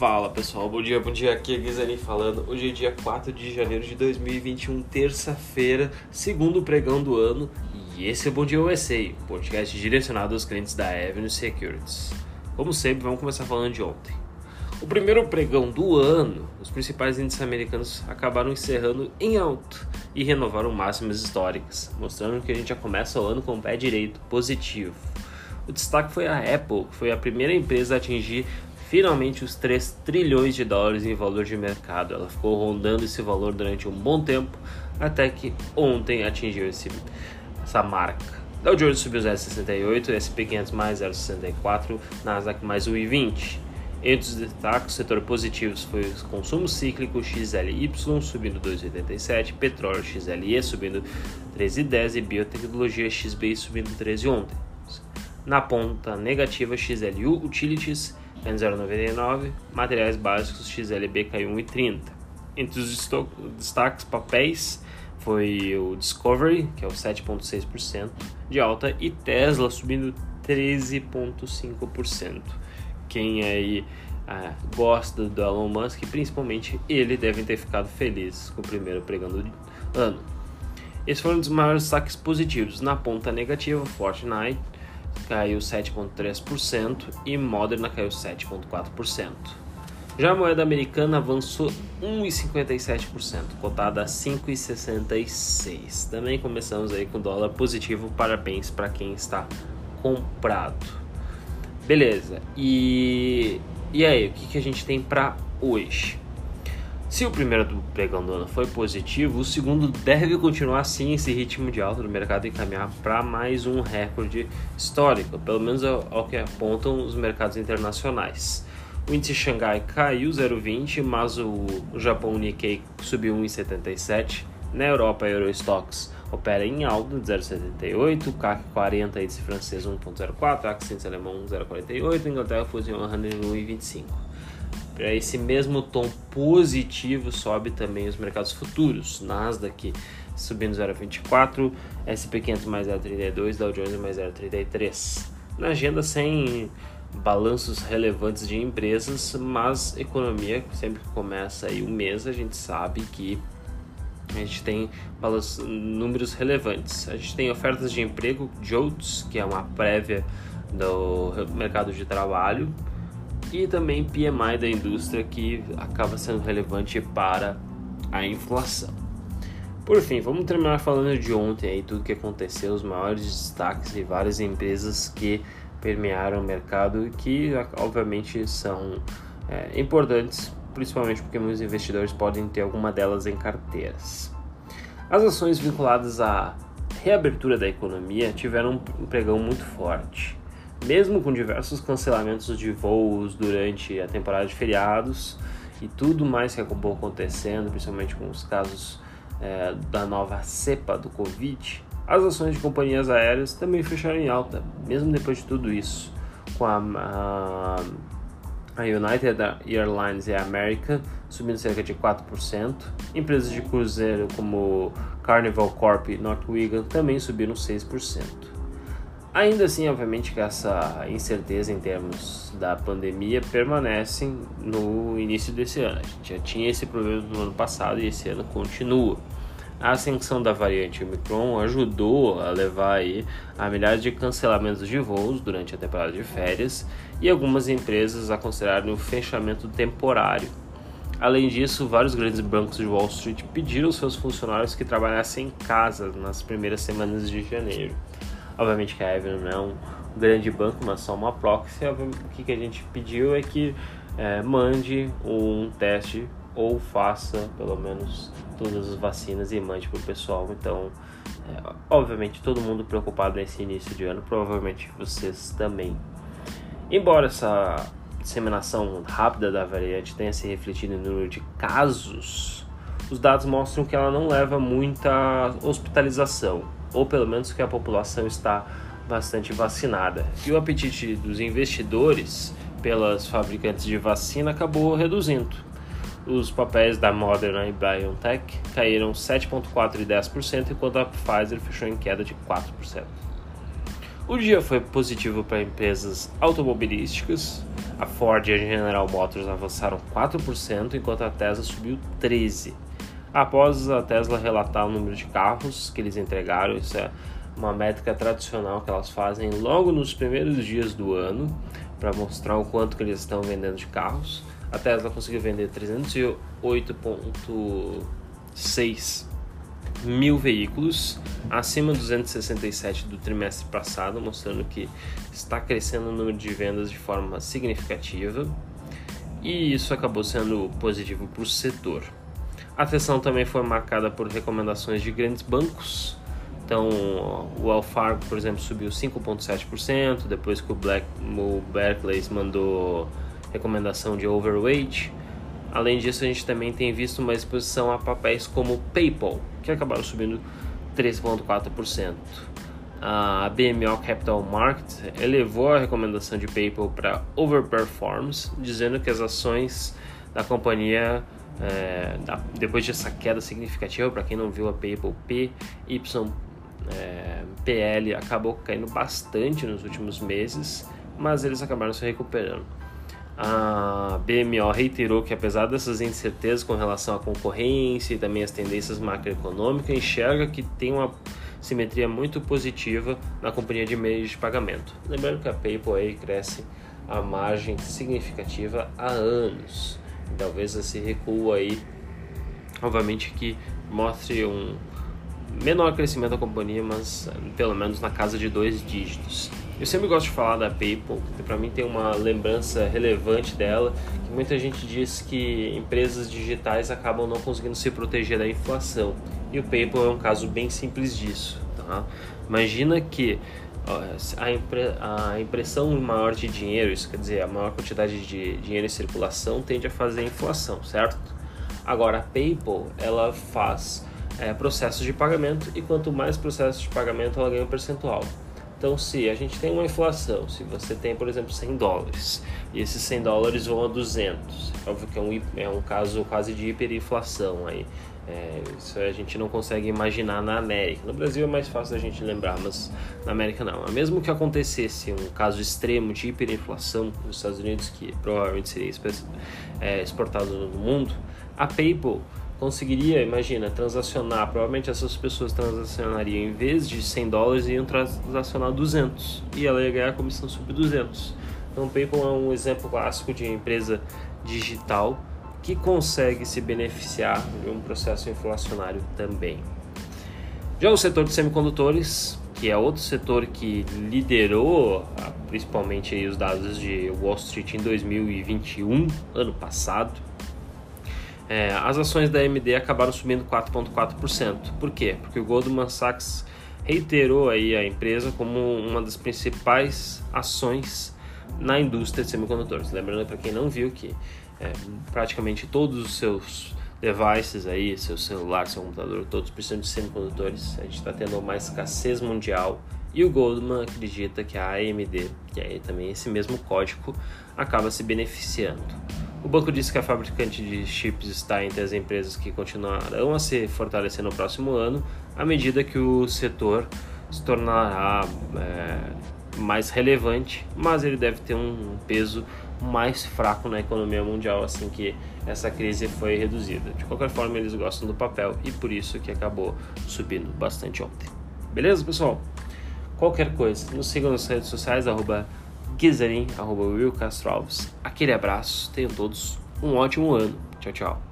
Fala pessoal, bom dia, bom dia, aqui é Guizani falando. Hoje é dia 4 de janeiro de 2021, terça-feira, segundo pregão do ano, e esse é o Bom Dia USA, podcast direcionado aos clientes da Avenue Securities. Como sempre, vamos começar falando de ontem. O primeiro pregão do ano, os principais índices americanos acabaram encerrando em alto e renovaram máximas históricas, mostrando que a gente já começa o ano com o pé direito, positivo. O destaque foi a Apple, que foi a primeira empresa a atingir finalmente os 3 trilhões de dólares em valor de mercado. Ela ficou rondando esse valor durante um bom tempo, até que ontem atingiu esse, essa marca. Dow Jones subiu 0,68, S&P 500 mais 0,64, Nasdaq mais 1,20. Entre os destaques, setor positivos foi o consumo cíclico XLY subindo 2,87, petróleo XLE subindo 13,10 e biotecnologia XBI subindo 13 ontem. Na ponta negativa, XLU Utilities 0,99, materiais básicos XLB caiu 1,30. Entre os destaques papéis foi o Discovery, que é o 7,6% de alta, e Tesla subindo 13,5%. Quem aí ah, gosta do Elon Musk, principalmente ele, deve ter ficado feliz com o primeiro pregando do ano. Esses foram os maiores destaques positivos. Na ponta negativa, Fortnite caiu 7,3% e Moderna caiu 7,4%. Já a moeda americana avançou 1,57%, cotada a 5,66. Também começamos aí com dólar positivo, parabéns para quem está comprado. Beleza, e, e aí, o que, que a gente tem para hoje? Se o primeiro do pregão do ano foi positivo, o segundo deve continuar assim esse ritmo de alta do mercado e caminhar para mais um recorde histórico, pelo menos ao, ao que apontam os mercados internacionais. O índice Xangai caiu 0,20, mas o, Japão Nikkei subiu 1,77. Na Europa, Eurostox opera em alta de 0,78, o CAC 40 índice francês 1,04, Axis alemão 0,48, Inglaterra Fusion 1,25. Para esse mesmo tom positivo sobe também os mercados futuros, Nasdaq subindo 0,24, S&P 500 mais 0,32, Dow Jones mais 0,33. Na agenda sem balanços relevantes de empresas, mas economia sempre que começa aí o mês a gente sabe que a gente tem números relevantes. A gente tem ofertas de emprego, JOLTS, que é uma prévia do mercado de trabalho, e também PMI da indústria que acaba sendo relevante para a inflação. Por fim, vamos terminar falando de ontem aí tudo que aconteceu, os maiores destaques de várias empresas que permearam o mercado e que obviamente são é, importantes, principalmente porque muitos investidores podem ter alguma delas em carteiras. As ações vinculadas à reabertura da economia tiveram um pregão muito forte mesmo com diversos cancelamentos de voos durante a temporada de feriados e tudo mais que acabou acontecendo, principalmente com os casos é, da nova cepa do Covid, as ações de companhias aéreas também fecharam em alta, mesmo depois de tudo isso, com a, a, United Airlines e a American subindo cerca de 4%, empresas de cruzeiro como Carnival Corp e Northwegen também subiram 6%. Ainda assim, obviamente que essa incerteza em termos da pandemia permanece no início desse ano. A gente já tinha esse problema no ano passado e esse ano continua. A ascensão da variante Omicron ajudou a levar aí a milhares de cancelamentos de voos durante a temporada de férias e algumas empresas a considerarem o fechamento temporário. Além disso, vários grandes bancos de Wall Street pediram aos seus funcionários que trabalhassem em casa nas primeiras semanas de janeiro. Obviamente que a Avenue não é um grande banco, mas só uma proxy. O que, que a gente pediu é que é, mande um teste ou faça pelo menos todas as vacinas e mande para o pessoal. Então, é, obviamente, todo mundo preocupado nesse início de ano, provavelmente vocês também. Embora essa disseminação rápida da variante tenha se refletido no número de casos, os dados mostram que ela não leva muita hospitalização ou pelo menos que a população está bastante vacinada. E o apetite dos investidores pelas fabricantes de vacina acabou reduzindo. Os papéis da Moderna e BioNTech caíram 7,4% e 10%, enquanto a Pfizer fechou em queda de 4%. O dia foi positivo para empresas automobilísticas. A Ford e a General Motors avançaram 4%, enquanto a Tesla subiu 13%. Após a Tesla relatar o número de carros que eles entregaram, isso é uma métrica tradicional que elas fazem logo nos primeiros dias do ano para mostrar o quanto que eles estão vendendo de carros. A Tesla conseguiu vender 308,6 mil veículos, acima dos 267 do trimestre passado, mostrando que está crescendo o número de vendas de forma significativa. E isso acabou sendo positivo para o setor. A atenção também foi marcada por recomendações de grandes bancos. Então, o Alfargo, por exemplo, subiu 5,7%, depois que o, Black, o Barclays mandou recomendação de overweight. Além disso, a gente também tem visto uma exposição a papéis como PayPal, que acabaram subindo 3,4%. A BMO Capital Markets elevou a recomendação de PayPal para overperforms, dizendo que as ações da companhia é, depois dessa queda significativa, para quem não viu a PayPal PY é, acabou caindo bastante nos últimos meses, mas eles acabaram se recuperando. A BMO reiterou que, apesar dessas incertezas com relação à concorrência e também as tendências macroeconômicas, enxerga que tem uma simetria muito positiva na companhia de meios de pagamento. Lembrando que a PayPal cresce a margem significativa há anos talvez esse recuo aí, obviamente que mostre um menor crescimento da companhia, mas pelo menos na casa de dois dígitos. Eu sempre gosto de falar da PayPal, que para mim tem uma lembrança relevante dela, que muita gente diz que empresas digitais acabam não conseguindo se proteger da inflação. E o PayPal é um caso bem simples disso. Tá? Imagina que a, impre, a impressão maior de dinheiro, isso quer dizer, a maior quantidade de dinheiro em circulação tende a fazer inflação, certo? Agora, a PayPal, ela faz é, processos de pagamento e quanto mais processos de pagamento, ela ganha um percentual. Então, se a gente tem uma inflação, se você tem, por exemplo, 100 dólares e esses 100 dólares vão a 200, óbvio que é um, é um caso quase de hiperinflação aí. É, isso a gente não consegue imaginar na América. No Brasil é mais fácil a gente lembrar, mas na América não. Mesmo que acontecesse um caso extremo de hiperinflação nos Estados Unidos, que provavelmente seria é, exportado no mundo, a PayPal conseguiria, imagina, transacionar, provavelmente essas pessoas transacionariam em vez de 100 dólares, iam transacionar 200 e ela ia ganhar a comissão sobre 200. Então, PayPal é um exemplo clássico de empresa digital que consegue se beneficiar de um processo inflacionário também. Já o setor de semicondutores, que é outro setor que liderou ah, principalmente os dados de Wall Street em 2021, ano passado, é, as ações da AMD acabaram subindo 4,4%. Por quê? Porque o Goldman Sachs reiterou aí a empresa como uma das principais ações na indústria de semicondutores. Lembrando para quem não viu que é, praticamente todos os seus devices aí, seu celular, seu computador, todos precisam de semicondutores. A gente está tendo uma escassez mundial e o Goldman acredita que a AMD, que é também esse mesmo código, acaba se beneficiando. O banco disse que a fabricante de chips está entre as empresas que continuarão a se fortalecer no próximo ano, à medida que o setor se tornará é, mais relevante, mas ele deve ter um peso mais fraco na economia mundial assim que essa crise foi reduzida. De qualquer forma, eles gostam do papel e por isso que acabou subindo bastante ontem. Beleza, pessoal? Qualquer coisa, nos sigam nas redes sociais, arroba Gizarin, arroba Will Castro Alves. Aquele abraço, tenham todos um ótimo ano. Tchau, tchau.